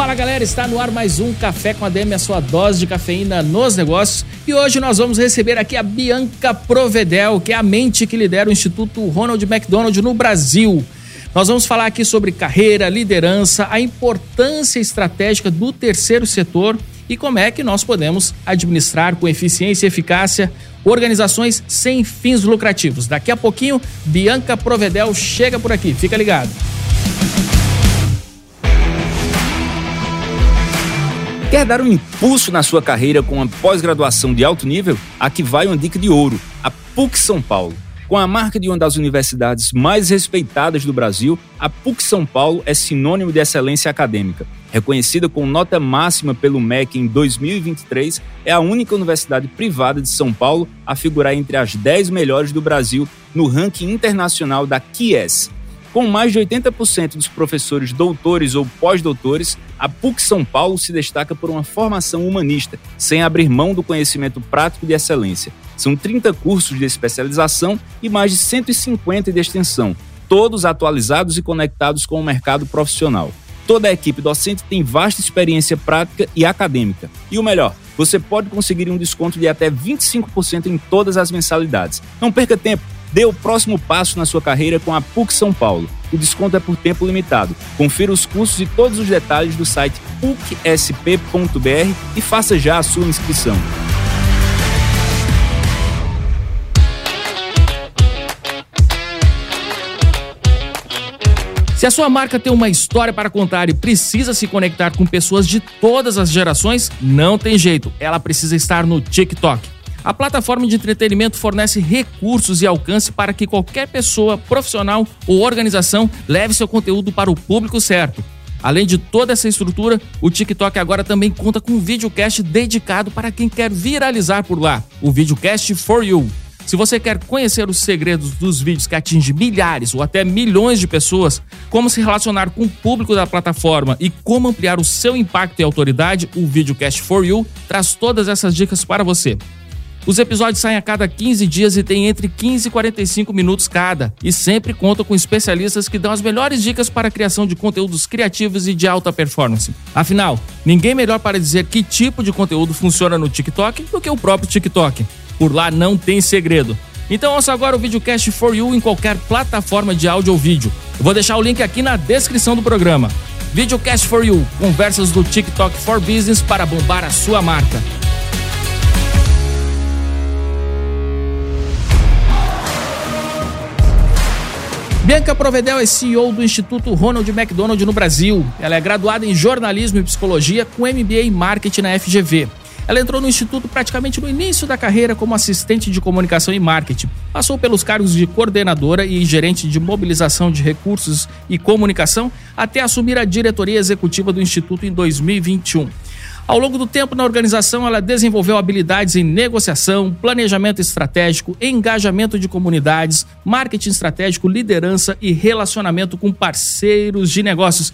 Fala galera, está no ar mais um Café com a DM, a sua dose de cafeína nos negócios. E hoje nós vamos receber aqui a Bianca Provedel, que é a mente que lidera o Instituto Ronald McDonald no Brasil. Nós vamos falar aqui sobre carreira, liderança, a importância estratégica do terceiro setor e como é que nós podemos administrar com eficiência e eficácia organizações sem fins lucrativos. Daqui a pouquinho, Bianca Provedel chega por aqui. Fica ligado. Quer dar um impulso na sua carreira com uma pós-graduação de alto nível? Aqui vai uma dica de ouro: a PUC São Paulo. Com a marca de uma das universidades mais respeitadas do Brasil, a PUC São Paulo é sinônimo de excelência acadêmica. Reconhecida com nota máxima pelo MEC em 2023, é a única universidade privada de São Paulo a figurar entre as 10 melhores do Brasil no ranking internacional da QS, com mais de 80% dos professores doutores ou pós-doutores, a PUC São Paulo se destaca por uma formação humanista, sem abrir mão do conhecimento prático de excelência. São 30 cursos de especialização e mais de 150 de extensão, todos atualizados e conectados com o mercado profissional. Toda a equipe docente tem vasta experiência prática e acadêmica. E o melhor, você pode conseguir um desconto de até 25% em todas as mensalidades. Não perca tempo! Dê o próximo passo na sua carreira com a PUC São Paulo. O desconto é por tempo limitado. Confira os cursos e todos os detalhes do site pucsp.br e faça já a sua inscrição. Se a sua marca tem uma história para contar e precisa se conectar com pessoas de todas as gerações, não tem jeito, ela precisa estar no TikTok. A plataforma de entretenimento fornece recursos e alcance para que qualquer pessoa, profissional ou organização leve seu conteúdo para o público certo. Além de toda essa estrutura, o TikTok agora também conta com um videocast dedicado para quem quer viralizar por lá, o Videocast for You. Se você quer conhecer os segredos dos vídeos que atingem milhares ou até milhões de pessoas, como se relacionar com o público da plataforma e como ampliar o seu impacto e autoridade, o Videocast for You traz todas essas dicas para você. Os episódios saem a cada 15 dias e têm entre 15 e 45 minutos cada, e sempre contam com especialistas que dão as melhores dicas para a criação de conteúdos criativos e de alta performance. Afinal, ninguém melhor para dizer que tipo de conteúdo funciona no TikTok do que o próprio TikTok. Por lá não tem segredo. Então ouça agora o Videocast for You em qualquer plataforma de áudio ou vídeo. Eu vou deixar o link aqui na descrição do programa. Videocast for You, conversas do TikTok for Business para bombar a sua marca. Bianca Provedel é CEO do Instituto Ronald McDonald no Brasil. Ela é graduada em jornalismo e psicologia com MBA em marketing na FGV. Ela entrou no instituto praticamente no início da carreira como assistente de comunicação e marketing. Passou pelos cargos de coordenadora e gerente de mobilização de recursos e comunicação até assumir a diretoria executiva do instituto em 2021. Ao longo do tempo na organização, ela desenvolveu habilidades em negociação, planejamento estratégico, engajamento de comunidades, marketing estratégico, liderança e relacionamento com parceiros de negócios.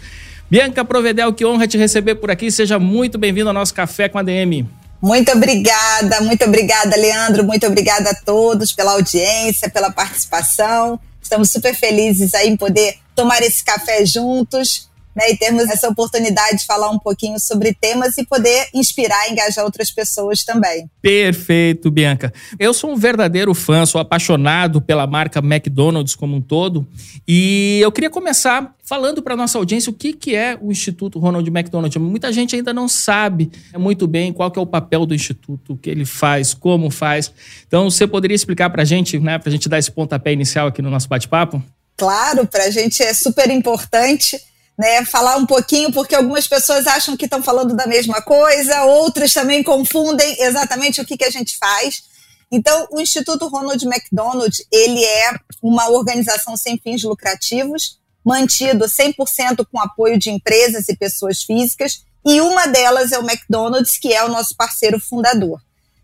Bianca Provedel, que honra te receber por aqui. Seja muito bem-vindo ao nosso Café com a DM. Muito obrigada, muito obrigada, Leandro. Muito obrigada a todos pela audiência, pela participação. Estamos super felizes aí em poder tomar esse café juntos né, e termos essa oportunidade de falar um pouquinho sobre temas e poder inspirar e engajar outras pessoas também. Perfeito, Bianca. Eu sou um verdadeiro fã, sou apaixonado pela marca McDonald's como um todo e eu queria começar falando para nossa audiência o que, que é o Instituto Ronald McDonald. Muita gente ainda não sabe muito bem qual que é o papel do Instituto, o que ele faz, como faz. Então, você poderia explicar para a gente, né, para a gente dar esse pontapé inicial aqui no nosso bate-papo? Claro, para a gente é super importante né, falar um pouquinho, porque algumas pessoas acham que estão falando da mesma coisa, outras também confundem exatamente o que, que a gente faz. Então, o Instituto Ronald McDonald, ele é uma organização sem fins lucrativos, mantido 100% com apoio de empresas e pessoas físicas, e uma delas é o McDonald's, que é o nosso parceiro fundador.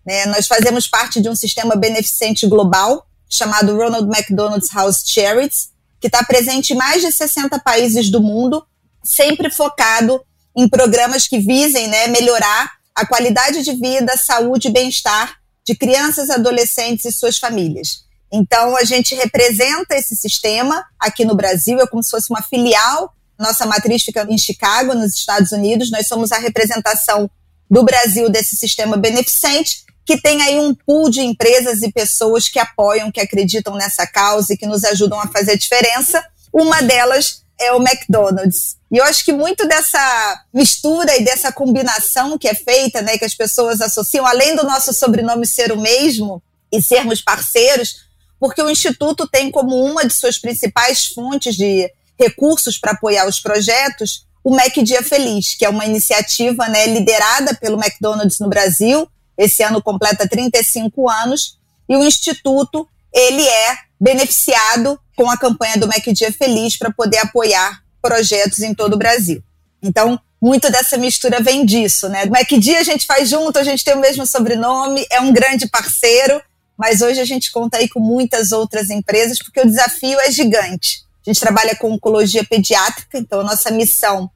Né? Nós fazemos parte de um sistema beneficente global chamado Ronald McDonald's House Charities, que está presente em mais de 60 países do mundo, sempre focado em programas que visem né, melhorar a qualidade de vida, saúde e bem-estar de crianças, adolescentes e suas famílias. Então, a gente representa esse sistema aqui no Brasil, é como se fosse uma filial. Nossa matriz fica em Chicago, nos Estados Unidos. Nós somos a representação do Brasil desse sistema beneficente, que tem aí um pool de empresas e pessoas que apoiam, que acreditam nessa causa e que nos ajudam a fazer a diferença. Uma delas é o McDonald's. E eu acho que muito dessa mistura e dessa combinação que é feita, né, que as pessoas associam, além do nosso sobrenome ser o mesmo e sermos parceiros, porque o Instituto tem como uma de suas principais fontes de recursos para apoiar os projetos o Mac Dia Feliz, que é uma iniciativa né, liderada pelo McDonald's no Brasil. Esse ano completa 35 anos. E o Instituto ele é beneficiado com a campanha do Mac Dia Feliz para poder apoiar projetos em todo o Brasil. Então, muito dessa mistura vem disso, né? O Mac Dia a gente faz junto, a gente tem o mesmo sobrenome, é um grande parceiro, mas hoje a gente conta aí com muitas outras empresas, porque o desafio é gigante. A gente trabalha com oncologia pediátrica, então a nossa missão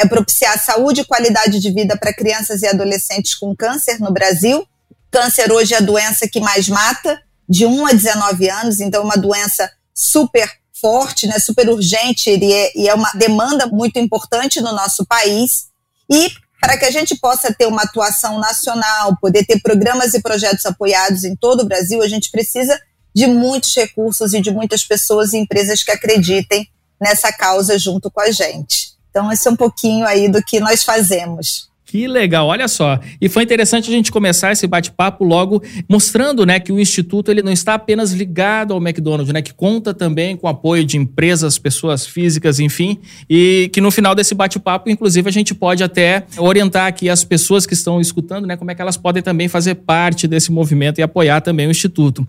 é propiciar saúde e qualidade de vida para crianças e adolescentes com câncer no Brasil. Câncer hoje é a doença que mais mata, de 1 a 19 anos, então é uma doença super forte, né, super urgente e é, e é uma demanda muito importante no nosso país. E para que a gente possa ter uma atuação nacional, poder ter programas e projetos apoiados em todo o Brasil, a gente precisa de muitos recursos e de muitas pessoas e empresas que acreditem nessa causa junto com a gente. Então, esse é um pouquinho aí do que nós fazemos. Que legal, olha só. E foi interessante a gente começar esse bate-papo logo mostrando, né, que o instituto ele não está apenas ligado ao McDonald's, né, que conta também com apoio de empresas, pessoas físicas, enfim, e que no final desse bate-papo, inclusive, a gente pode até orientar aqui as pessoas que estão escutando, né, como é que elas podem também fazer parte desse movimento e apoiar também o instituto.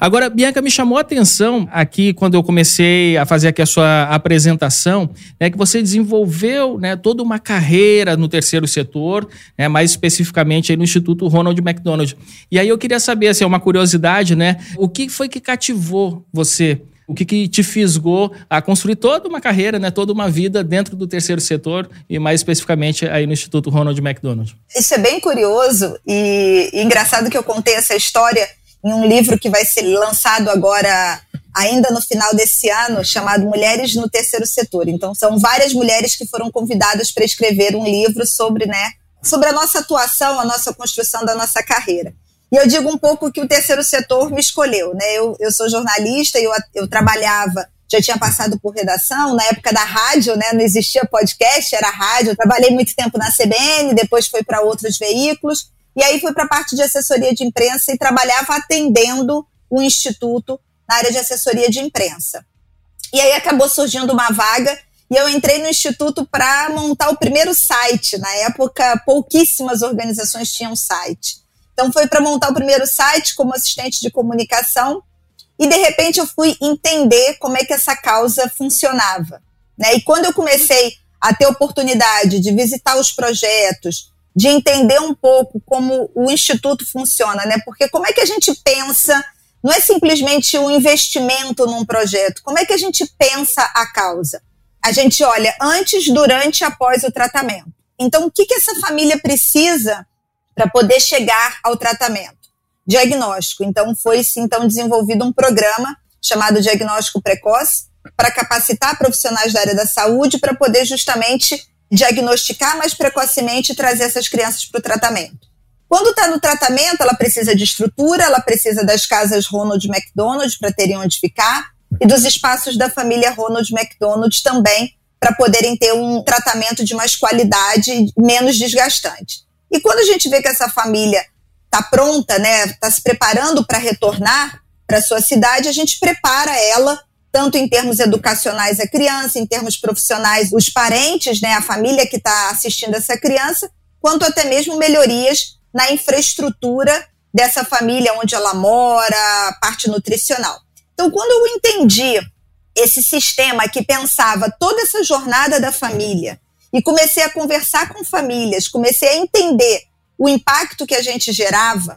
Agora, Bianca, me chamou a atenção aqui quando eu comecei a fazer aqui a sua apresentação, né, que você desenvolveu, né, toda uma carreira no terceiro setor setor, né, mais especificamente aí no Instituto Ronald McDonald. E aí eu queria saber, assim, é uma curiosidade, né? O que foi que cativou você? O que, que te fisgou a construir toda uma carreira, né, toda uma vida dentro do terceiro setor e mais especificamente aí no Instituto Ronald McDonald? Isso é bem curioso e, e engraçado que eu contei essa história em um livro que vai ser lançado agora ainda no final desse ano, chamado Mulheres no Terceiro Setor. Então, são várias mulheres que foram convidadas para escrever um livro sobre, né, sobre a nossa atuação, a nossa construção da nossa carreira. E eu digo um pouco que o terceiro setor me escolheu, né? Eu, eu sou jornalista, eu, eu trabalhava, já tinha passado por redação, na época da rádio, né? Não existia podcast, era rádio. Eu trabalhei muito tempo na CBN, depois fui para outros veículos, e aí fui para a parte de assessoria de imprensa e trabalhava atendendo o instituto na área de assessoria de imprensa. E aí acabou surgindo uma vaga e eu entrei no instituto para montar o primeiro site. Na época, pouquíssimas organizações tinham site. Então foi para montar o primeiro site como assistente de comunicação e de repente eu fui entender como é que essa causa funcionava. Né? E quando eu comecei a ter oportunidade de visitar os projetos, de entender um pouco como o instituto funciona, né? Porque como é que a gente pensa não é simplesmente um investimento num projeto. Como é que a gente pensa a causa? A gente olha antes, durante e após o tratamento. Então, o que, que essa família precisa para poder chegar ao tratamento? Diagnóstico. Então, foi-se então desenvolvido um programa chamado Diagnóstico Precoce para capacitar profissionais da área da saúde para poder justamente diagnosticar mais precocemente e trazer essas crianças para o tratamento. Quando está no tratamento, ela precisa de estrutura, ela precisa das casas Ronald McDonald para terem onde ficar e dos espaços da família Ronald McDonald também para poderem ter um tratamento de mais qualidade menos desgastante. E quando a gente vê que essa família está pronta, né, está se preparando para retornar para sua cidade, a gente prepara ela tanto em termos educacionais a criança, em termos profissionais os parentes, né, a família que está assistindo essa criança, quanto até mesmo melhorias na infraestrutura dessa família onde ela mora, parte nutricional. Então, quando eu entendi esse sistema que pensava toda essa jornada da família e comecei a conversar com famílias, comecei a entender o impacto que a gente gerava,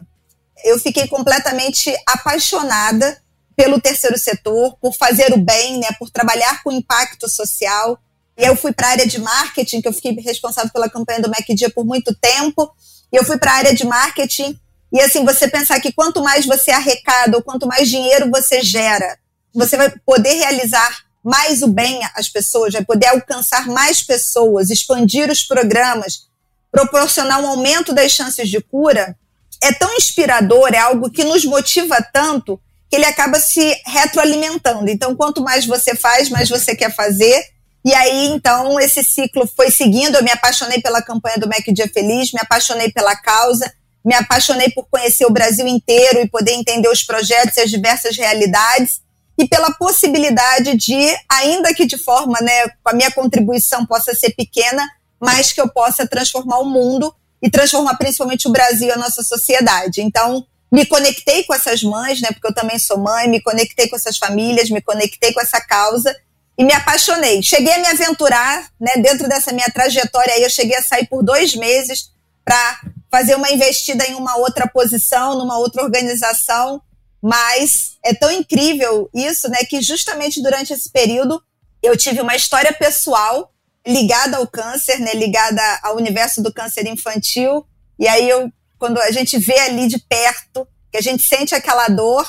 eu fiquei completamente apaixonada pelo terceiro setor, por fazer o bem, né, por trabalhar com impacto social. E eu fui para a área de marketing, que eu fiquei responsável pela campanha do MacDia por muito tempo. E eu fui para a área de marketing. E assim, você pensar que quanto mais você arrecada, ou quanto mais dinheiro você gera, você vai poder realizar mais o bem às pessoas, vai poder alcançar mais pessoas, expandir os programas, proporcionar um aumento das chances de cura, é tão inspirador, é algo que nos motiva tanto ele acaba se retroalimentando. Então, quanto mais você faz, mais você quer fazer. E aí, então, esse ciclo foi seguindo. Eu me apaixonei pela campanha do Mac Dia Feliz, me apaixonei pela causa, me apaixonei por conhecer o Brasil inteiro e poder entender os projetos e as diversas realidades e pela possibilidade de, ainda que de forma, né, com a minha contribuição possa ser pequena, mas que eu possa transformar o mundo e transformar principalmente o Brasil, a nossa sociedade. Então, me conectei com essas mães, né, porque eu também sou mãe, me conectei com essas famílias, me conectei com essa causa e me apaixonei. Cheguei a me aventurar, né, dentro dessa minha trajetória aí, eu cheguei a sair por dois meses para fazer uma investida em uma outra posição, numa outra organização, mas é tão incrível isso, né, que justamente durante esse período eu tive uma história pessoal ligada ao câncer, né, ligada ao universo do câncer infantil, e aí eu quando a gente vê ali de perto, que a gente sente aquela dor,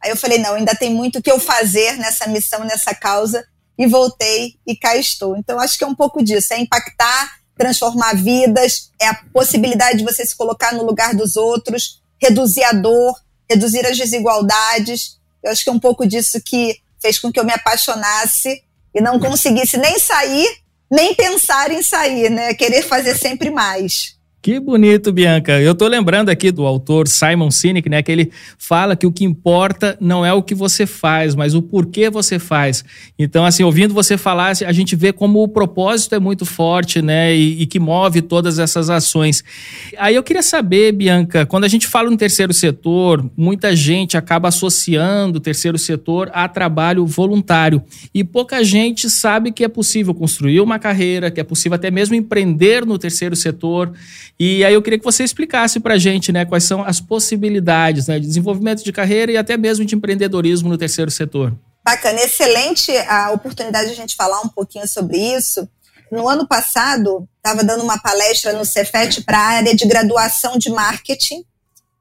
aí eu falei, não, ainda tem muito que eu fazer nessa missão, nessa causa, e voltei e cá estou. Então acho que é um pouco disso, é impactar, transformar vidas, é a possibilidade de você se colocar no lugar dos outros, reduzir a dor, reduzir as desigualdades. Eu acho que é um pouco disso que fez com que eu me apaixonasse e não conseguisse nem sair, nem pensar em sair, né? Querer fazer sempre mais. Que bonito, Bianca. Eu tô lembrando aqui do autor Simon Sinek, né, que ele fala que o que importa não é o que você faz, mas o porquê você faz. Então, assim, ouvindo você falar, a gente vê como o propósito é muito forte, né, e, e que move todas essas ações. Aí eu queria saber, Bianca, quando a gente fala no terceiro setor, muita gente acaba associando o terceiro setor a trabalho voluntário e pouca gente sabe que é possível construir uma carreira, que é possível até mesmo empreender no terceiro setor. E aí eu queria que você explicasse para a gente né, quais são as possibilidades né, de desenvolvimento de carreira e até mesmo de empreendedorismo no terceiro setor. Bacana, excelente a oportunidade de a gente falar um pouquinho sobre isso. No ano passado, estava dando uma palestra no Cefet para a área de graduação de marketing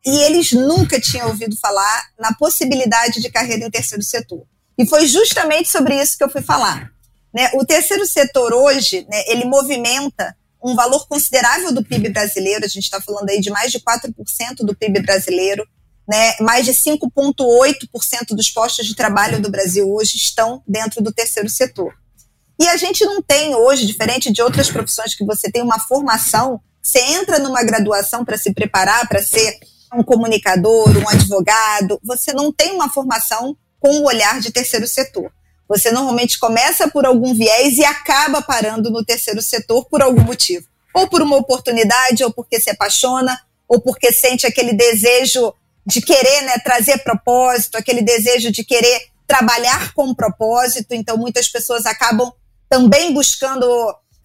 e eles nunca tinham ouvido falar na possibilidade de carreira em terceiro setor. E foi justamente sobre isso que eu fui falar. Né? O terceiro setor hoje, né, ele movimenta um valor considerável do PIB brasileiro, a gente está falando aí de mais de 4% do PIB brasileiro, né? mais de 5,8% dos postos de trabalho do Brasil hoje estão dentro do terceiro setor. E a gente não tem hoje, diferente de outras profissões que você tem uma formação, você entra numa graduação para se preparar para ser um comunicador, um advogado, você não tem uma formação com o olhar de terceiro setor. Você normalmente começa por algum viés e acaba parando no terceiro setor por algum motivo. Ou por uma oportunidade, ou porque se apaixona, ou porque sente aquele desejo de querer né, trazer propósito, aquele desejo de querer trabalhar com propósito. Então, muitas pessoas acabam também buscando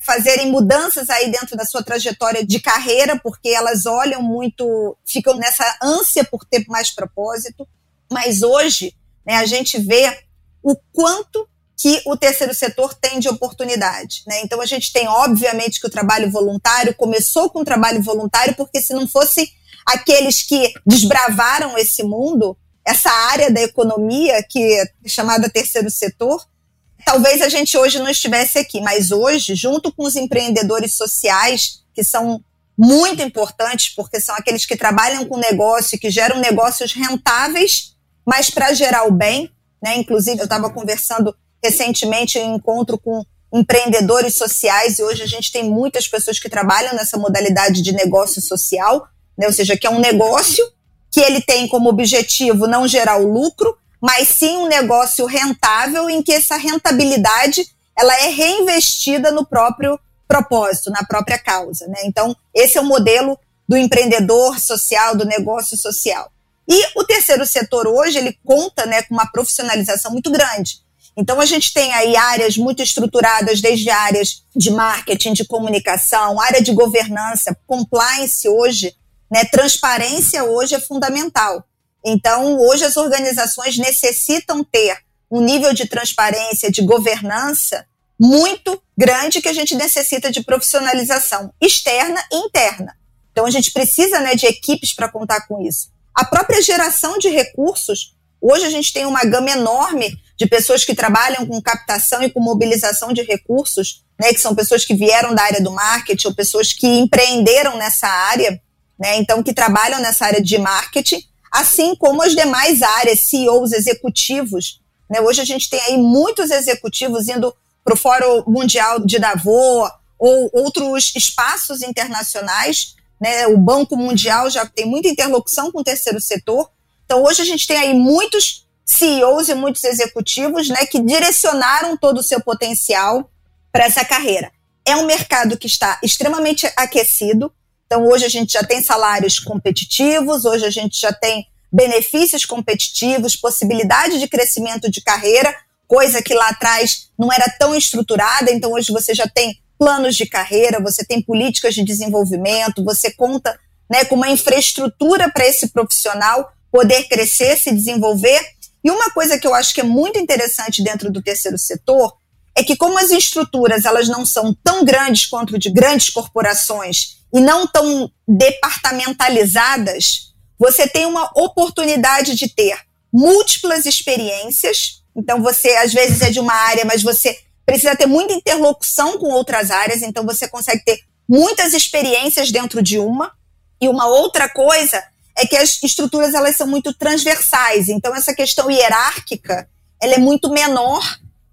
fazerem mudanças aí dentro da sua trajetória de carreira, porque elas olham muito, ficam nessa ânsia por ter mais propósito. Mas hoje, né, a gente vê o quanto que o terceiro setor tem de oportunidade. Né? Então, a gente tem, obviamente, que o trabalho voluntário começou com o trabalho voluntário, porque se não fosse aqueles que desbravaram esse mundo, essa área da economia, que é chamada terceiro setor, talvez a gente hoje não estivesse aqui. Mas hoje, junto com os empreendedores sociais, que são muito importantes, porque são aqueles que trabalham com negócio, que geram negócios rentáveis, mas para gerar o bem, né? Inclusive, eu estava conversando recentemente em encontro com empreendedores sociais e hoje a gente tem muitas pessoas que trabalham nessa modalidade de negócio social, né? ou seja, que é um negócio que ele tem como objetivo não gerar o lucro, mas sim um negócio rentável em que essa rentabilidade ela é reinvestida no próprio propósito, na própria causa. Né? Então, esse é o modelo do empreendedor social, do negócio social. E o terceiro setor hoje, ele conta né, com uma profissionalização muito grande. Então a gente tem aí áreas muito estruturadas, desde áreas de marketing, de comunicação, área de governança, compliance hoje, né, transparência hoje é fundamental. Então hoje as organizações necessitam ter um nível de transparência, de governança muito grande que a gente necessita de profissionalização externa e interna. Então a gente precisa né, de equipes para contar com isso. A própria geração de recursos, hoje a gente tem uma gama enorme de pessoas que trabalham com captação e com mobilização de recursos, né, que são pessoas que vieram da área do marketing ou pessoas que empreenderam nessa área, né, então que trabalham nessa área de marketing, assim como as demais áreas, CEOs, executivos. Né, hoje a gente tem aí muitos executivos indo para o Fórum Mundial de Davos ou outros espaços internacionais. Né? O Banco Mundial já tem muita interlocução com o terceiro setor. Então, hoje a gente tem aí muitos CEOs e muitos executivos né, que direcionaram todo o seu potencial para essa carreira. É um mercado que está extremamente aquecido. Então, hoje a gente já tem salários competitivos, hoje a gente já tem benefícios competitivos, possibilidade de crescimento de carreira, coisa que lá atrás não era tão estruturada, então hoje você já tem planos de carreira, você tem políticas de desenvolvimento, você conta né, com uma infraestrutura para esse profissional poder crescer, se desenvolver. E uma coisa que eu acho que é muito interessante dentro do terceiro setor é que como as estruturas elas não são tão grandes quanto de grandes corporações e não tão departamentalizadas, você tem uma oportunidade de ter múltiplas experiências então você às vezes é de uma área, mas você precisa ter muita interlocução com outras áreas, então você consegue ter muitas experiências dentro de uma. E uma outra coisa é que as estruturas elas são muito transversais, então essa questão hierárquica ela é muito menor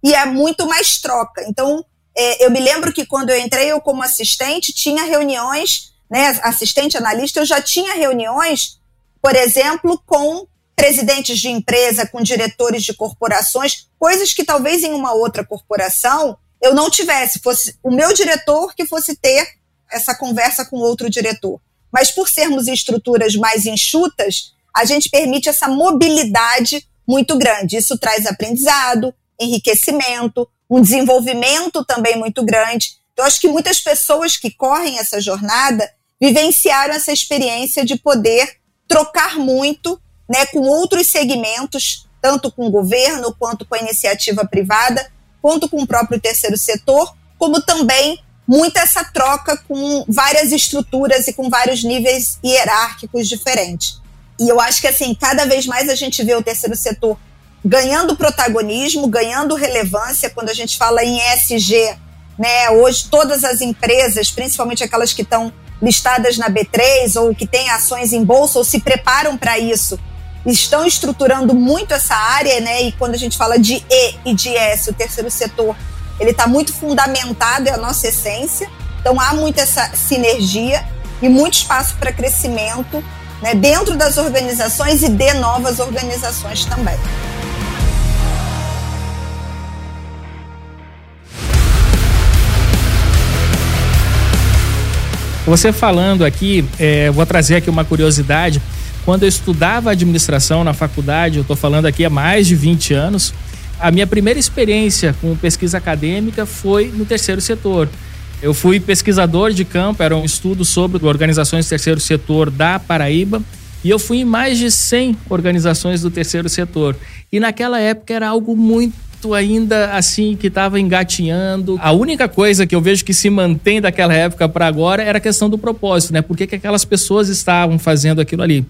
e é muito mais troca. Então é, eu me lembro que quando eu entrei eu como assistente tinha reuniões, né, assistente analista, eu já tinha reuniões, por exemplo, com presidentes de empresa, com diretores de corporações, coisas que talvez em uma outra corporação eu não tivesse, fosse o meu diretor que fosse ter essa conversa com outro diretor. Mas por sermos estruturas mais enxutas, a gente permite essa mobilidade muito grande. Isso traz aprendizado, enriquecimento, um desenvolvimento também muito grande. Então, acho que muitas pessoas que correm essa jornada vivenciaram essa experiência de poder trocar muito né, com outros segmentos, tanto com o governo, quanto com a iniciativa privada, quanto com o próprio terceiro setor, como também muita essa troca com várias estruturas e com vários níveis hierárquicos diferentes. E eu acho que assim, cada vez mais a gente vê o terceiro setor ganhando protagonismo, ganhando relevância quando a gente fala em ESG, né? Hoje todas as empresas, principalmente aquelas que estão listadas na B3 ou que têm ações em bolsa ou se preparam para isso, estão estruturando muito essa área, né? E quando a gente fala de E e de S, o terceiro setor, ele está muito fundamentado, é a nossa essência. Então há muita essa sinergia e muito espaço para crescimento né, dentro das organizações e de novas organizações também. Você falando aqui, é, vou trazer aqui uma curiosidade. Quando eu estudava administração na faculdade, eu estou falando aqui há mais de 20 anos, a minha primeira experiência com pesquisa acadêmica foi no terceiro setor. Eu fui pesquisador de campo, era um estudo sobre organizações do terceiro setor da Paraíba, e eu fui em mais de 100 organizações do terceiro setor. E naquela época era algo muito ainda assim que estava engatinhando. A única coisa que eu vejo que se mantém daquela época para agora era a questão do propósito, né? Por que, que aquelas pessoas estavam fazendo aquilo ali?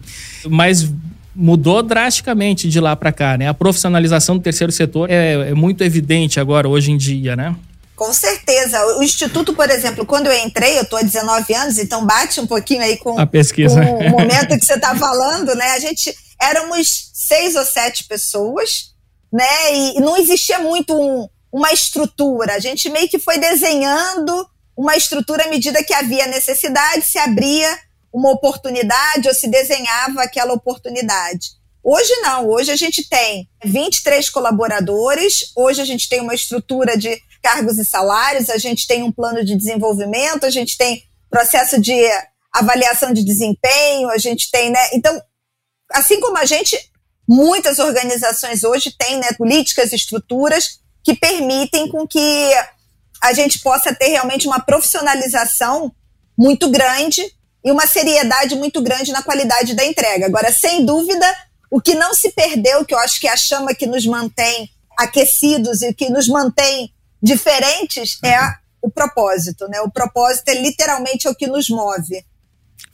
Mas mudou drasticamente de lá para cá, né? A profissionalização do terceiro setor é, é, muito evidente agora, hoje em dia, né? Com certeza. O Instituto, por exemplo, quando eu entrei, eu estou há 19 anos, então bate um pouquinho aí com, a pesquisa. com o momento que você está falando, né? A gente éramos seis ou sete pessoas, né? E não existia muito um, uma estrutura. A gente meio que foi desenhando uma estrutura à medida que havia necessidade, se abria uma oportunidade ou se desenhava aquela oportunidade. Hoje não, hoje a gente tem 23 colaboradores, hoje a gente tem uma estrutura de cargos e salários, a gente tem um plano de desenvolvimento, a gente tem processo de avaliação de desempenho, a gente tem, né? Então, assim como a gente, Muitas organizações hoje têm né, políticas, estruturas que permitem com que a gente possa ter realmente uma profissionalização muito grande e uma seriedade muito grande na qualidade da entrega. Agora, sem dúvida, o que não se perdeu, que eu acho que é a chama que nos mantém aquecidos e que nos mantém diferentes, é o propósito, né? O propósito é literalmente o que nos move.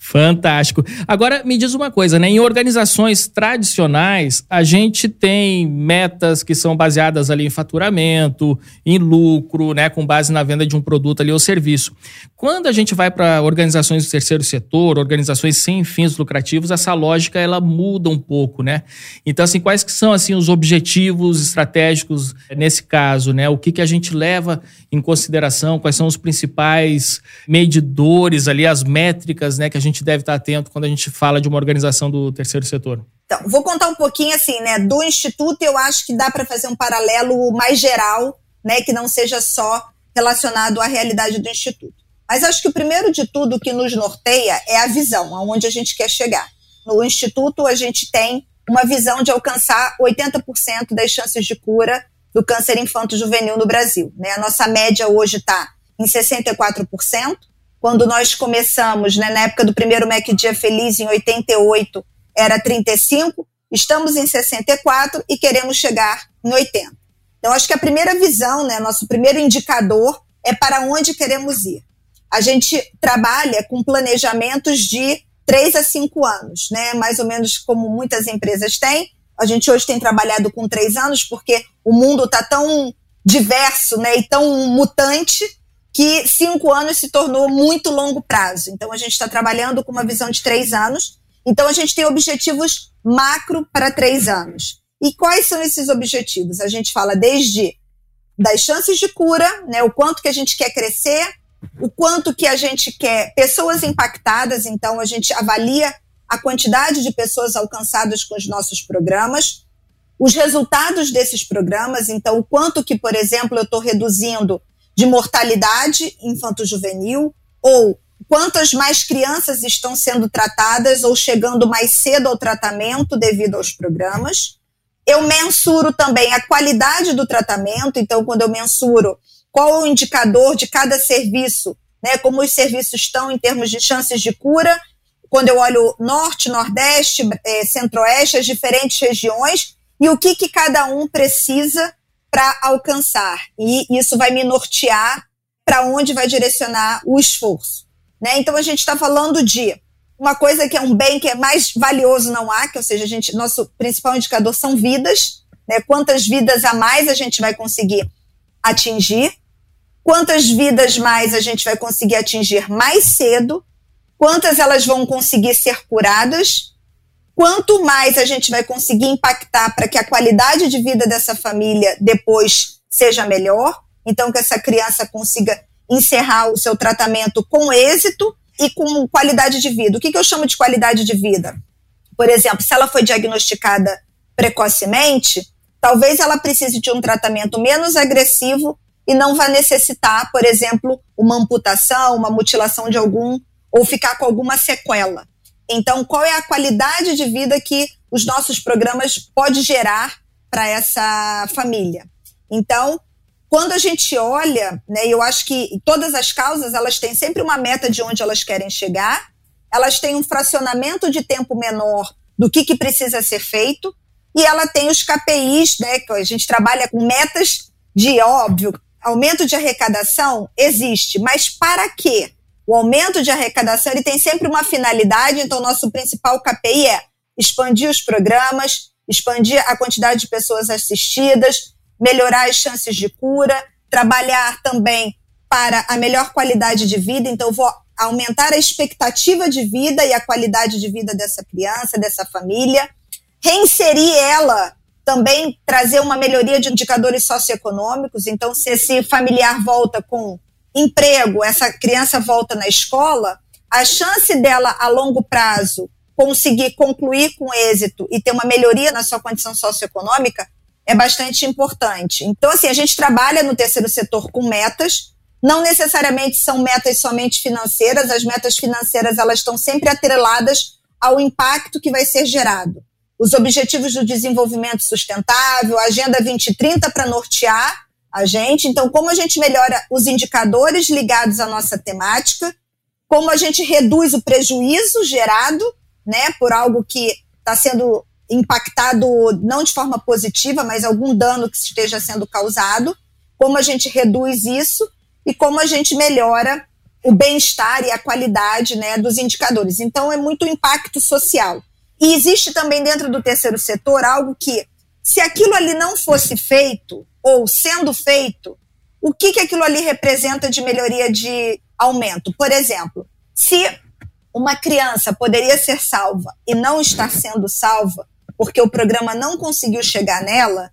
Fantástico. Agora me diz uma coisa, né? Em organizações tradicionais, a gente tem metas que são baseadas ali em faturamento, em lucro, né? Com base na venda de um produto ali ou serviço. Quando a gente vai para organizações do terceiro setor, organizações sem fins lucrativos, essa lógica ela muda um pouco, né? Então, assim, quais que são assim os objetivos estratégicos nesse caso, né? O que, que a gente leva em consideração? Quais são os principais medidores ali, as métricas, né? Que a gente gente deve estar atento quando a gente fala de uma organização do terceiro setor? Então, vou contar um pouquinho assim, né? Do Instituto, eu acho que dá para fazer um paralelo mais geral, né? Que não seja só relacionado à realidade do Instituto. Mas acho que o primeiro de tudo que nos norteia é a visão, aonde a gente quer chegar. No Instituto, a gente tem uma visão de alcançar 80% das chances de cura do câncer infanto-juvenil no Brasil. Né? A nossa média hoje está em 64%, quando nós começamos, né, na época do primeiro Mac Dia Feliz, em 88, era 35, estamos em 64 e queremos chegar em 80. Então, acho que a primeira visão, né, nosso primeiro indicador é para onde queremos ir. A gente trabalha com planejamentos de 3 a 5 anos, né, mais ou menos como muitas empresas têm. A gente hoje tem trabalhado com 3 anos porque o mundo está tão diverso né, e tão mutante que cinco anos se tornou muito longo prazo. Então, a gente está trabalhando com uma visão de três anos. Então, a gente tem objetivos macro para três anos. E quais são esses objetivos? A gente fala desde das chances de cura, né, o quanto que a gente quer crescer, o quanto que a gente quer pessoas impactadas, então a gente avalia a quantidade de pessoas alcançadas com os nossos programas, os resultados desses programas, então o quanto que, por exemplo, eu estou reduzindo de mortalidade infanto-juvenil ou quantas mais crianças estão sendo tratadas ou chegando mais cedo ao tratamento devido aos programas. Eu mensuro também a qualidade do tratamento, então, quando eu mensuro qual o indicador de cada serviço, né, como os serviços estão em termos de chances de cura, quando eu olho norte, nordeste, é, centro-oeste, as diferentes regiões, e o que, que cada um precisa para alcançar. E isso vai me nortear para onde vai direcionar o esforço. Né? Então a gente está falando de uma coisa que é um bem que é mais valioso não há, que ou seja, a gente, nosso principal indicador são vidas, né? quantas vidas a mais a gente vai conseguir atingir, quantas vidas mais a gente vai conseguir atingir mais cedo, quantas elas vão conseguir ser curadas quanto mais a gente vai conseguir impactar para que a qualidade de vida dessa família depois seja melhor, então que essa criança consiga encerrar o seu tratamento com êxito e com qualidade de vida. O que, que eu chamo de qualidade de vida? Por exemplo, se ela foi diagnosticada precocemente, talvez ela precise de um tratamento menos agressivo e não vá necessitar, por exemplo, uma amputação, uma mutilação de algum ou ficar com alguma sequela. Então, qual é a qualidade de vida que os nossos programas pode gerar para essa família? Então, quando a gente olha, né, eu acho que todas as causas elas têm sempre uma meta de onde elas querem chegar, elas têm um fracionamento de tempo menor do que, que precisa ser feito, e ela tem os KPIs, né, que a gente trabalha com metas de óbvio, aumento de arrecadação existe, mas para quê? O aumento de arrecadação ele tem sempre uma finalidade, então nosso principal KPI é expandir os programas, expandir a quantidade de pessoas assistidas, melhorar as chances de cura, trabalhar também para a melhor qualidade de vida, então vou aumentar a expectativa de vida e a qualidade de vida dessa criança, dessa família, reinserir ela também trazer uma melhoria de indicadores socioeconômicos, então se esse familiar volta com emprego, essa criança volta na escola, a chance dela a longo prazo conseguir concluir com êxito e ter uma melhoria na sua condição socioeconômica é bastante importante. Então, assim, a gente trabalha no terceiro setor com metas, não necessariamente são metas somente financeiras, as metas financeiras elas estão sempre atreladas ao impacto que vai ser gerado. Os objetivos do desenvolvimento sustentável, a Agenda 2030 para nortear a gente. Então, como a gente melhora os indicadores ligados à nossa temática, como a gente reduz o prejuízo gerado, né, por algo que está sendo impactado não de forma positiva, mas algum dano que esteja sendo causado, como a gente reduz isso e como a gente melhora o bem-estar e a qualidade né, dos indicadores. Então, é muito impacto social. E existe também dentro do terceiro setor algo que, se aquilo ali não fosse feito, ou sendo feito, o que, que aquilo ali representa de melhoria de aumento? Por exemplo, se uma criança poderia ser salva e não está sendo salva porque o programa não conseguiu chegar nela,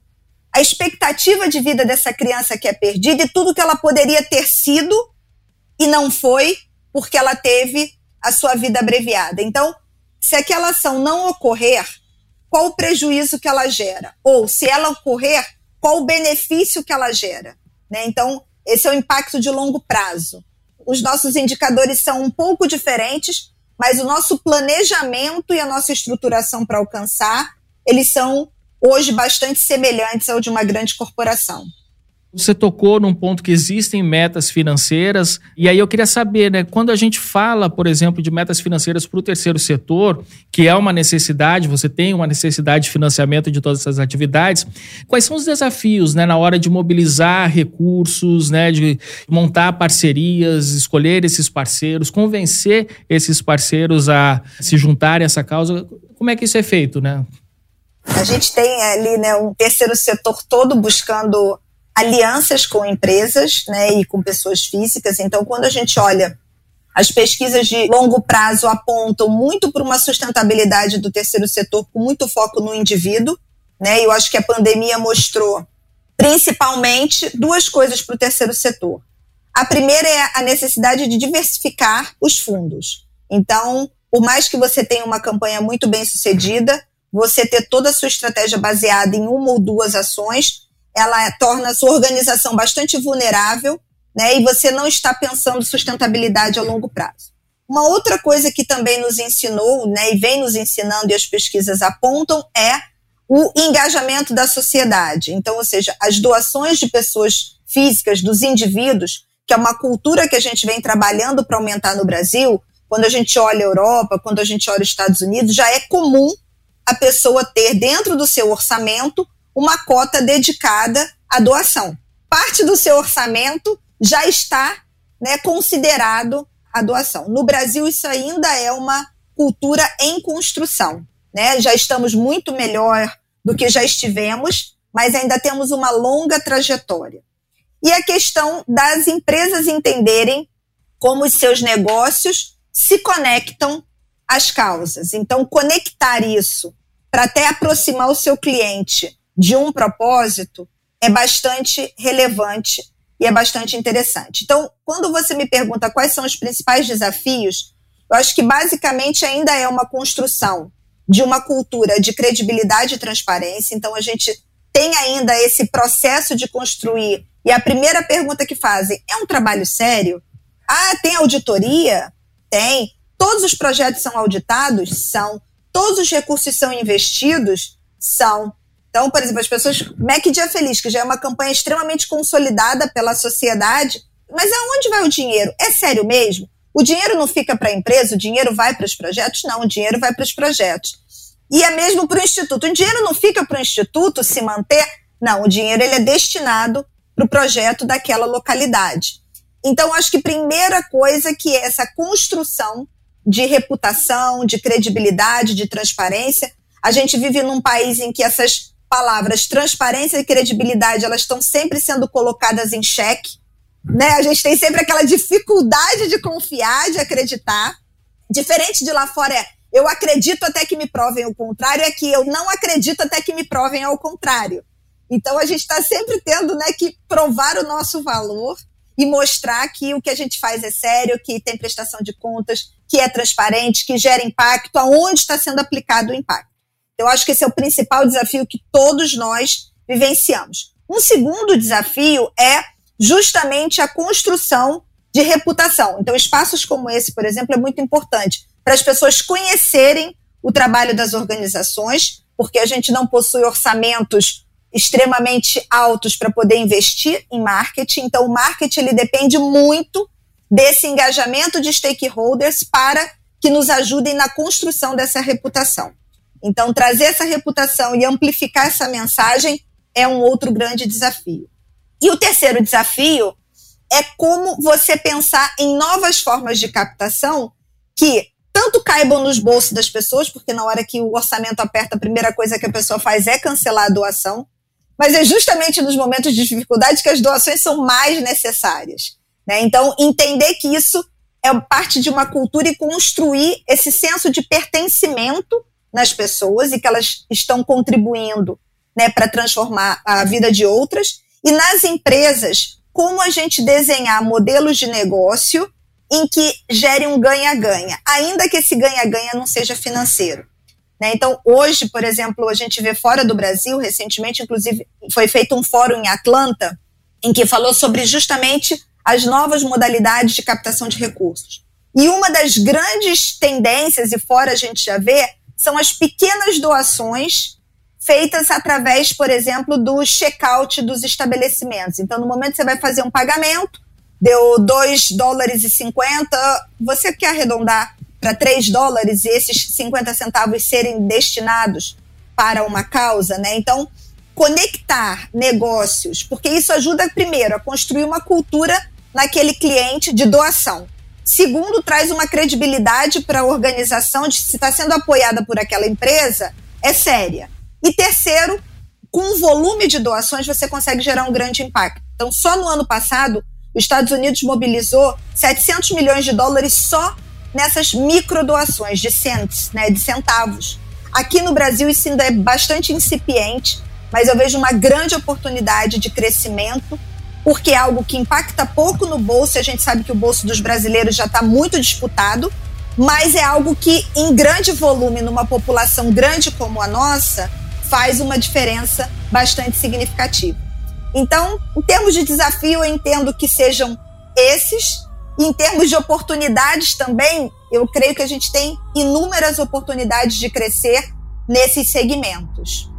a expectativa de vida dessa criança que é perdida e tudo que ela poderia ter sido e não foi porque ela teve a sua vida abreviada. Então, se aquela ação não ocorrer, qual o prejuízo que ela gera? Ou, se ela ocorrer, qual o benefício que ela gera? Né? Então, esse é o impacto de longo prazo. Os nossos indicadores são um pouco diferentes, mas o nosso planejamento e a nossa estruturação para alcançar, eles são hoje bastante semelhantes ao de uma grande corporação. Você tocou num ponto que existem metas financeiras, e aí eu queria saber, né, quando a gente fala, por exemplo, de metas financeiras para o terceiro setor, que é uma necessidade, você tem uma necessidade de financiamento de todas essas atividades, quais são os desafios né, na hora de mobilizar recursos, né, de montar parcerias, escolher esses parceiros, convencer esses parceiros a se juntarem a essa causa? Como é que isso é feito, né? A gente tem ali né, um terceiro setor todo buscando alianças com empresas né, e com pessoas físicas. Então, quando a gente olha as pesquisas de longo prazo apontam muito para uma sustentabilidade do terceiro setor com muito foco no indivíduo, né? Eu acho que a pandemia mostrou principalmente duas coisas para o terceiro setor. A primeira é a necessidade de diversificar os fundos. Então, por mais que você tenha uma campanha muito bem sucedida, você ter toda a sua estratégia baseada em uma ou duas ações ela torna a sua organização bastante vulnerável, né? E você não está pensando sustentabilidade a longo prazo. Uma outra coisa que também nos ensinou, né, e vem nos ensinando e as pesquisas apontam é o engajamento da sociedade. Então, ou seja, as doações de pessoas físicas, dos indivíduos, que é uma cultura que a gente vem trabalhando para aumentar no Brasil, quando a gente olha a Europa, quando a gente olha os Estados Unidos, já é comum a pessoa ter dentro do seu orçamento uma cota dedicada à doação. Parte do seu orçamento já está né, considerado a doação. No Brasil, isso ainda é uma cultura em construção. Né? Já estamos muito melhor do que já estivemos, mas ainda temos uma longa trajetória. E a questão das empresas entenderem como os seus negócios se conectam às causas. Então, conectar isso para até aproximar o seu cliente de um propósito é bastante relevante e é bastante interessante. Então, quando você me pergunta quais são os principais desafios, eu acho que basicamente ainda é uma construção de uma cultura de credibilidade e transparência. Então, a gente tem ainda esse processo de construir. E a primeira pergunta que fazem é um trabalho sério? Ah, tem auditoria? Tem. Todos os projetos são auditados? São. Todos os recursos são investidos? São. Então, por exemplo, as pessoas. Mac Dia Feliz, que já é uma campanha extremamente consolidada pela sociedade. Mas aonde vai o dinheiro? É sério mesmo? O dinheiro não fica para a empresa, o dinheiro vai para os projetos? Não, o dinheiro vai para os projetos. E é mesmo para o instituto. O dinheiro não fica para o instituto se manter? Não, o dinheiro ele é destinado para o projeto daquela localidade. Então, acho que primeira coisa que é essa construção de reputação, de credibilidade, de transparência. A gente vive num país em que essas palavras transparência e credibilidade, elas estão sempre sendo colocadas em xeque. Né? A gente tem sempre aquela dificuldade de confiar, de acreditar. Diferente de lá fora é eu acredito até que me provem o contrário, é que eu não acredito até que me provem ao contrário. Então a gente está sempre tendo né, que provar o nosso valor e mostrar que o que a gente faz é sério, que tem prestação de contas, que é transparente, que gera impacto, aonde está sendo aplicado o impacto. Eu acho que esse é o principal desafio que todos nós vivenciamos. Um segundo desafio é justamente a construção de reputação. Então, espaços como esse, por exemplo, é muito importante para as pessoas conhecerem o trabalho das organizações, porque a gente não possui orçamentos extremamente altos para poder investir em marketing. Então, o marketing ele depende muito desse engajamento de stakeholders para que nos ajudem na construção dessa reputação. Então, trazer essa reputação e amplificar essa mensagem é um outro grande desafio. E o terceiro desafio é como você pensar em novas formas de captação que tanto caibam nos bolsos das pessoas, porque na hora que o orçamento aperta, a primeira coisa que a pessoa faz é cancelar a doação, mas é justamente nos momentos de dificuldade que as doações são mais necessárias. Né? Então, entender que isso é parte de uma cultura e construir esse senso de pertencimento nas pessoas e que elas estão contribuindo né, para transformar a vida de outras. E nas empresas, como a gente desenhar modelos de negócio em que gere um ganha-ganha, ainda que esse ganha-ganha não seja financeiro. Né? Então, hoje, por exemplo, a gente vê fora do Brasil, recentemente, inclusive, foi feito um fórum em Atlanta, em que falou sobre justamente as novas modalidades de captação de recursos. E uma das grandes tendências, e fora a gente já vê, são as pequenas doações feitas através, por exemplo, do check-out dos estabelecimentos. Então, no momento que você vai fazer um pagamento, deu 2 dólares e 50, você quer arredondar para 3 dólares e esses 50 centavos serem destinados para uma causa, né? Então, conectar negócios, porque isso ajuda, primeiro, a construir uma cultura naquele cliente de doação. Segundo, traz uma credibilidade para a organização de se está sendo apoiada por aquela empresa, é séria. E terceiro, com o volume de doações, você consegue gerar um grande impacto. Então, só no ano passado, os Estados Unidos mobilizou 700 milhões de dólares só nessas microdoações de cents, né, de centavos. Aqui no Brasil isso ainda é bastante incipiente, mas eu vejo uma grande oportunidade de crescimento, porque é algo que impacta pouco no bolso, e a gente sabe que o bolso dos brasileiros já está muito disputado, mas é algo que, em grande volume, numa população grande como a nossa, faz uma diferença bastante significativa. Então, em termos de desafio, eu entendo que sejam esses, em termos de oportunidades também, eu creio que a gente tem inúmeras oportunidades de crescer nesses segmentos.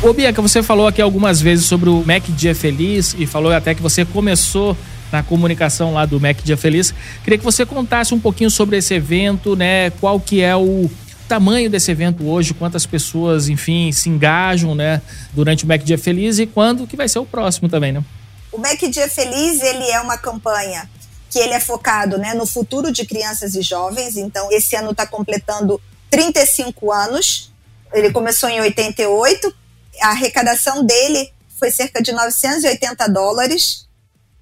Ô Bianca, você falou aqui algumas vezes sobre o Mac Dia Feliz e falou até que você começou na comunicação lá do Mac Dia Feliz. Queria que você contasse um pouquinho sobre esse evento, né? Qual que é o tamanho desse evento hoje, quantas pessoas, enfim, se engajam, né, durante o Mac Dia Feliz e quando que vai ser o próximo também, né? O Mac Dia Feliz, ele é uma campanha que ele é focado, né, no futuro de crianças e jovens. Então, esse ano está completando 35 anos. Ele começou em 88. A arrecadação dele foi cerca de 980 dólares.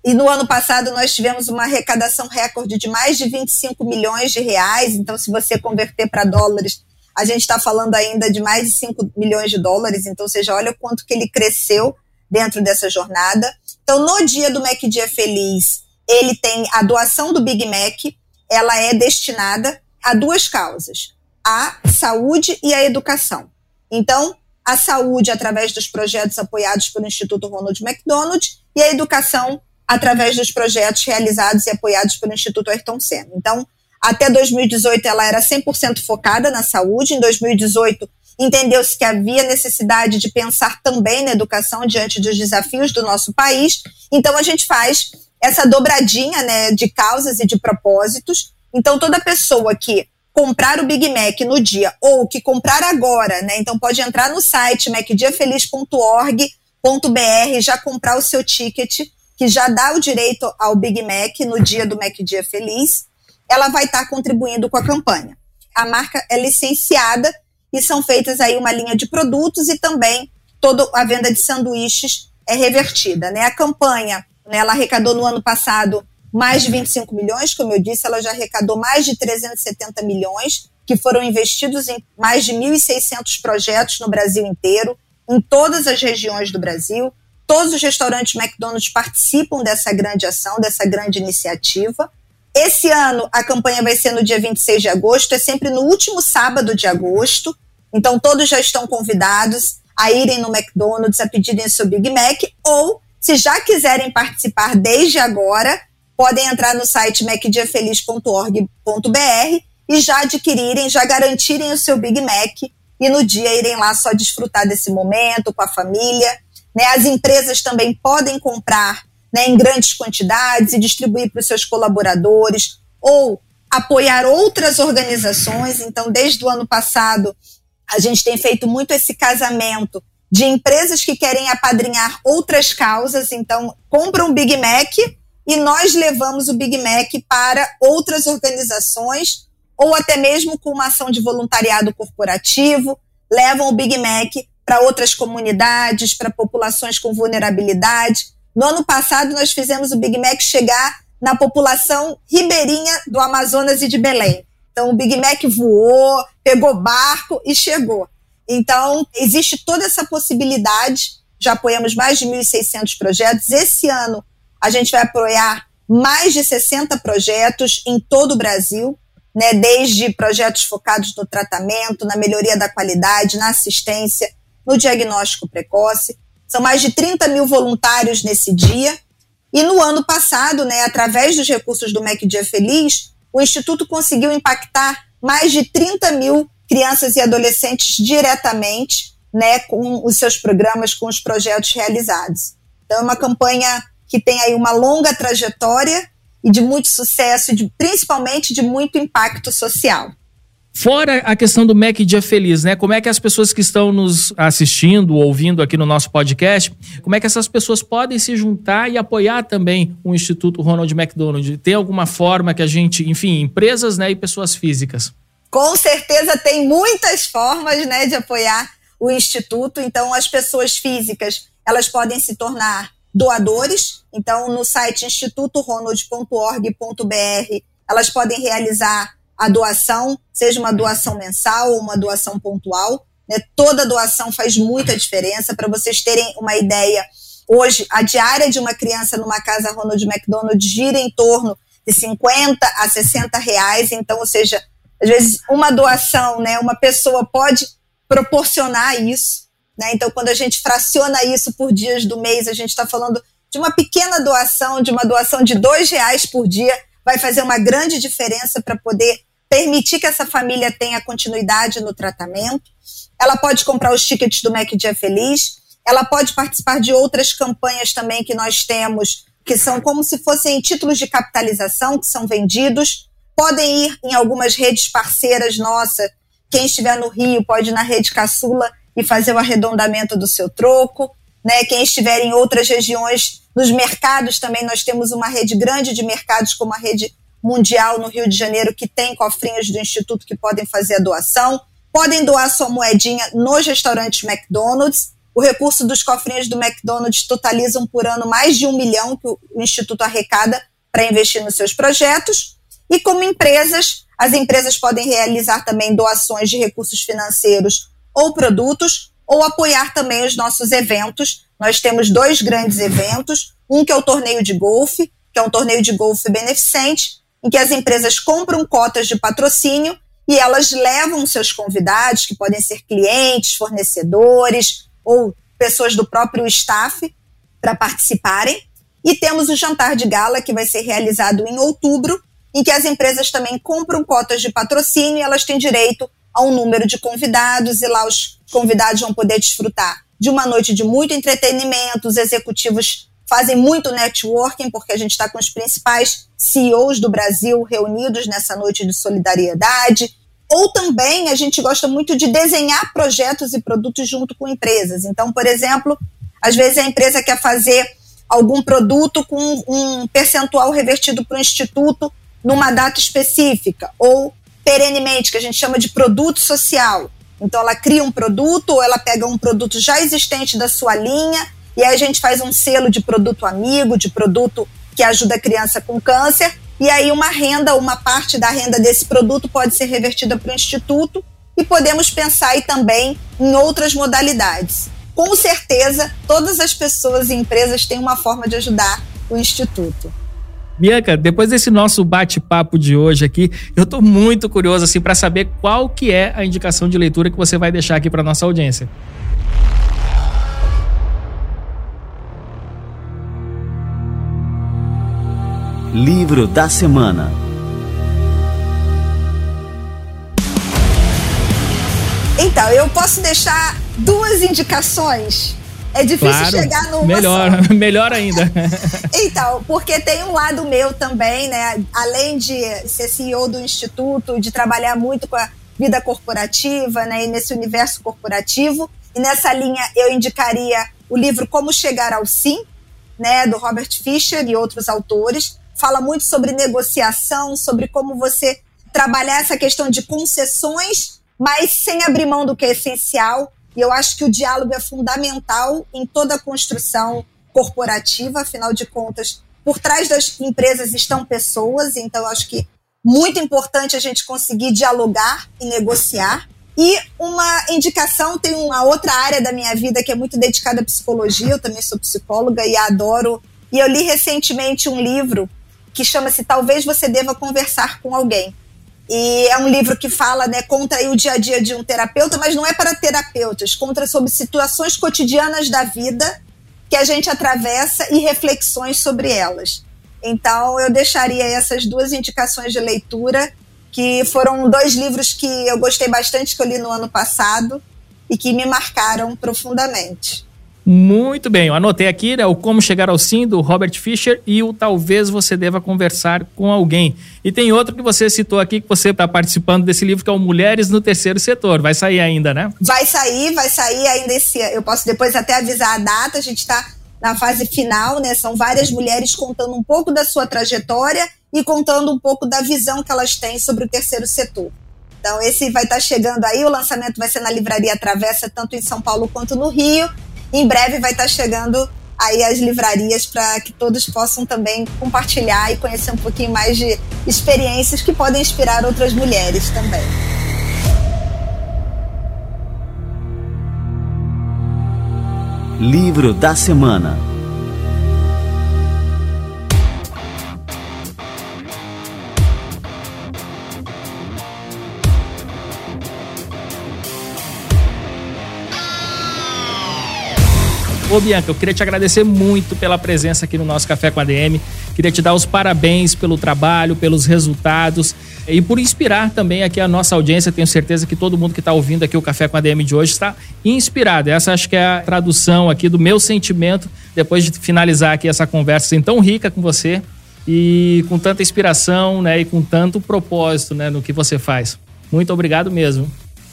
E no ano passado nós tivemos uma arrecadação recorde de mais de 25 milhões de reais. Então, se você converter para dólares, a gente está falando ainda de mais de 5 milhões de dólares. Então, já olha o quanto que ele cresceu dentro dessa jornada. Então, no dia do Mac Dia Feliz, ele tem a doação do Big Mac. Ela é destinada a duas causas: a saúde e a educação. Então, a saúde através dos projetos apoiados pelo Instituto Ronald McDonald e a educação através dos projetos realizados e apoiados pelo Instituto Ayrton Senna. Então, até 2018 ela era 100% focada na saúde. Em 2018 entendeu-se que havia necessidade de pensar também na educação diante dos desafios do nosso país. Então a gente faz essa dobradinha, né, de causas e de propósitos. Então toda pessoa que comprar o Big Mac no dia ou que comprar agora, né, então pode entrar no site macdiafeliz.org.br já comprar o seu ticket que já dá o direito ao Big Mac no dia do Mac Dia Feliz, ela vai estar tá contribuindo com a campanha. A marca é licenciada e são feitas aí uma linha de produtos e também toda a venda de sanduíches é revertida. Né? A campanha, né, ela arrecadou no ano passado mais de 25 milhões, como eu disse, ela já arrecadou mais de 370 milhões, que foram investidos em mais de 1.600 projetos no Brasil inteiro, em todas as regiões do Brasil. Todos os restaurantes McDonald's participam dessa grande ação, dessa grande iniciativa. Esse ano a campanha vai ser no dia 26 de agosto, é sempre no último sábado de agosto. Então todos já estão convidados a irem no McDonald's a pedirem seu Big Mac ou se já quiserem participar desde agora, podem entrar no site macdiafeliz.org.br e já adquirirem, já garantirem o seu Big Mac e no dia irem lá só desfrutar desse momento com a família. Né? As empresas também podem comprar né, em grandes quantidades e distribuir para os seus colaboradores ou apoiar outras organizações. Então, desde o ano passado, a gente tem feito muito esse casamento de empresas que querem apadrinhar outras causas. Então, compram um Big Mac e nós levamos o Big Mac para outras organizações ou até mesmo com uma ação de voluntariado corporativo, levam o Big Mac para outras comunidades, para populações com vulnerabilidade. No ano passado, nós fizemos o Big Mac chegar na população ribeirinha do Amazonas e de Belém. Então, o Big Mac voou, pegou barco e chegou. Então, existe toda essa possibilidade. Já apoiamos mais de 1.600 projetos. Esse ano, a gente vai apoiar mais de 60 projetos em todo o Brasil né, desde projetos focados no tratamento, na melhoria da qualidade, na assistência, no diagnóstico precoce. São mais de 30 mil voluntários nesse dia. E no ano passado, né, através dos recursos do MEC Dia Feliz, o Instituto conseguiu impactar mais de 30 mil crianças e adolescentes diretamente né, com os seus programas, com os projetos realizados. Então, é uma campanha que tem aí uma longa trajetória e de muito sucesso, de, principalmente de muito impacto social. Fora a questão do MEC Dia Feliz, né? Como é que as pessoas que estão nos assistindo, ouvindo aqui no nosso podcast, como é que essas pessoas podem se juntar e apoiar também o Instituto Ronald McDonald? Tem alguma forma que a gente, enfim, empresas né, e pessoas físicas? Com certeza tem muitas formas né, de apoiar o Instituto. Então, as pessoas físicas, elas podem se tornar doadores. Então, no site institutoronald.org.br, elas podem realizar a doação, seja uma doação mensal ou uma doação pontual. Né? Toda doação faz muita diferença. Para vocês terem uma ideia, hoje a diária de uma criança numa casa Ronald McDonald gira em torno de 50 a 60 reais. Então, ou seja, às vezes uma doação, né, uma pessoa pode proporcionar isso. Né? Então, quando a gente fraciona isso por dias do mês, a gente está falando de uma pequena doação, de uma doação de dois reais por dia, vai fazer uma grande diferença para poder permitir que essa família tenha continuidade no tratamento. Ela pode comprar os tickets do Mac Dia Feliz, ela pode participar de outras campanhas também que nós temos, que são como se fossem títulos de capitalização que são vendidos. Podem ir em algumas redes parceiras nossa. Quem estiver no Rio pode ir na rede Caçula e fazer o arredondamento do seu troco. Né? Quem estiver em outras regiões, nos mercados também, nós temos uma rede grande de mercados, como a rede mundial no Rio de Janeiro, que tem cofrinhos do Instituto que podem fazer a doação. Podem doar sua moedinha nos restaurantes McDonald's. O recurso dos cofrinhos do McDonald's totalizam por ano mais de um milhão que o Instituto arrecada para investir nos seus projetos. E como empresas, as empresas podem realizar também doações de recursos financeiros ou produtos, ou apoiar também os nossos eventos. Nós temos dois grandes eventos, um que é o torneio de golfe, que é um torneio de golfe beneficente, em que as empresas compram cotas de patrocínio e elas levam seus convidados, que podem ser clientes, fornecedores ou pessoas do próprio staff, para participarem. E temos o jantar de gala, que vai ser realizado em outubro, em que as empresas também compram cotas de patrocínio e elas têm direito a um número de convidados e lá os convidados vão poder desfrutar de uma noite de muito entretenimento. Os executivos fazem muito networking, porque a gente está com os principais CEOs do Brasil reunidos nessa noite de solidariedade. Ou também a gente gosta muito de desenhar projetos e produtos junto com empresas. Então, por exemplo, às vezes a empresa quer fazer algum produto com um percentual revertido para o instituto numa data específica, ou perenemente, que a gente chama de produto social. Então ela cria um produto ou ela pega um produto já existente da sua linha e aí a gente faz um selo de produto amigo, de produto que ajuda a criança com câncer e aí uma renda, uma parte da renda desse produto pode ser revertida para o instituto e podemos pensar aí também em outras modalidades. Com certeza, todas as pessoas e empresas têm uma forma de ajudar o instituto. Bianca, depois desse nosso bate-papo de hoje aqui, eu estou muito curioso assim para saber qual que é a indicação de leitura que você vai deixar aqui para nossa audiência. Livro da semana. Então, eu posso deixar duas indicações é difícil claro, chegar numa melhor, só. melhor ainda. então, porque tem um lado meu também, né? Além de ser CEO do instituto, de trabalhar muito com a vida corporativa, né? E nesse universo corporativo. E nessa linha eu indicaria o livro Como Chegar ao Sim, né? Do Robert Fisher e outros autores. Fala muito sobre negociação, sobre como você trabalhar essa questão de concessões, mas sem abrir mão do que é essencial. E eu acho que o diálogo é fundamental em toda a construção corporativa, afinal de contas, por trás das empresas estão pessoas, então eu acho que muito importante a gente conseguir dialogar e negociar. E uma indicação, tem uma outra área da minha vida que é muito dedicada à psicologia, eu também sou psicóloga e adoro. E eu li recentemente um livro que chama-se Talvez Você Deva Conversar com Alguém. E é um livro que fala, né, contra o dia a dia de um terapeuta, mas não é para terapeutas, contra sobre situações cotidianas da vida que a gente atravessa e reflexões sobre elas. Então, eu deixaria essas duas indicações de leitura, que foram dois livros que eu gostei bastante, que eu li no ano passado e que me marcaram profundamente. Muito bem, eu anotei aqui né, o Como Chegar ao Sim, do Robert Fisher, e o Talvez Você Deva Conversar com Alguém. E tem outro que você citou aqui, que você está participando desse livro, que é o Mulheres no Terceiro Setor. Vai sair ainda, né? Vai sair, vai sair ainda esse. Eu posso depois até avisar a data, a gente está na fase final, né? São várias mulheres contando um pouco da sua trajetória e contando um pouco da visão que elas têm sobre o terceiro setor. Então, esse vai estar tá chegando aí, o lançamento vai ser na Livraria Travessa, tanto em São Paulo quanto no Rio em breve vai estar chegando aí as livrarias para que todos possam também compartilhar e conhecer um pouquinho mais de experiências que podem inspirar outras mulheres também. Livro da Semana Ô Bianca, eu queria te agradecer muito pela presença aqui no nosso Café com a DM. Queria te dar os parabéns pelo trabalho, pelos resultados e por inspirar também aqui a nossa audiência. Tenho certeza que todo mundo que está ouvindo aqui o Café com a DM de hoje está inspirado. Essa acho que é a tradução aqui do meu sentimento depois de finalizar aqui essa conversa assim, tão rica com você e com tanta inspiração, né, e com tanto propósito, né, no que você faz. Muito obrigado mesmo.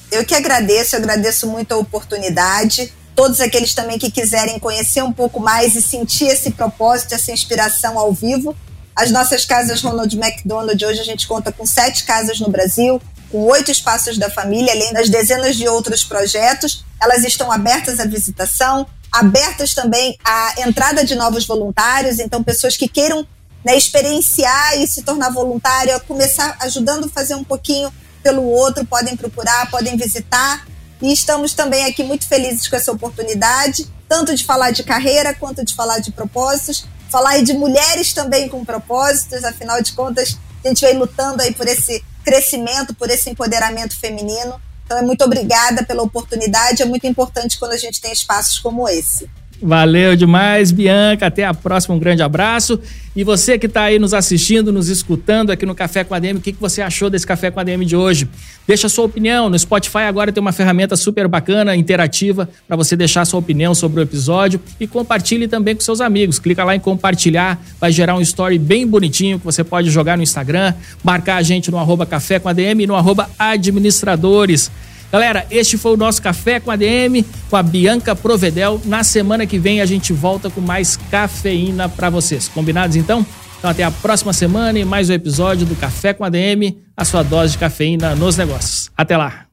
Eu que agradeço, eu agradeço muito a oportunidade todos aqueles também que quiserem conhecer um pouco mais e sentir esse propósito, essa inspiração ao vivo. As nossas casas Ronald McDonald, hoje a gente conta com sete casas no Brasil, com oito espaços da família, além das dezenas de outros projetos. Elas estão abertas à visitação, abertas também à entrada de novos voluntários, então pessoas que queiram né, experienciar e se tornar voluntária, começar ajudando a fazer um pouquinho pelo outro, podem procurar, podem visitar. E estamos também aqui muito felizes com essa oportunidade, tanto de falar de carreira quanto de falar de propósitos, falar de mulheres também com propósitos, afinal de contas, a gente vem lutando aí por esse crescimento, por esse empoderamento feminino. Então, é muito obrigada pela oportunidade, é muito importante quando a gente tem espaços como esse. Valeu demais, Bianca. Até a próxima. Um grande abraço. E você que está aí nos assistindo, nos escutando aqui no Café com a DM, o que, que você achou desse Café com a DM de hoje? Deixa a sua opinião. No Spotify agora tem uma ferramenta super bacana, interativa, para você deixar sua opinião sobre o episódio e compartilhe também com seus amigos. Clica lá em compartilhar, vai gerar um story bem bonitinho que você pode jogar no Instagram, marcar a gente no arroba Café com a DM e no arroba administradores. Galera, este foi o nosso Café com a DM, com a Bianca Provedel. Na semana que vem a gente volta com mais cafeína para vocês. Combinados então? Então até a próxima semana e mais um episódio do Café com a DM, a sua dose de cafeína nos negócios. Até lá!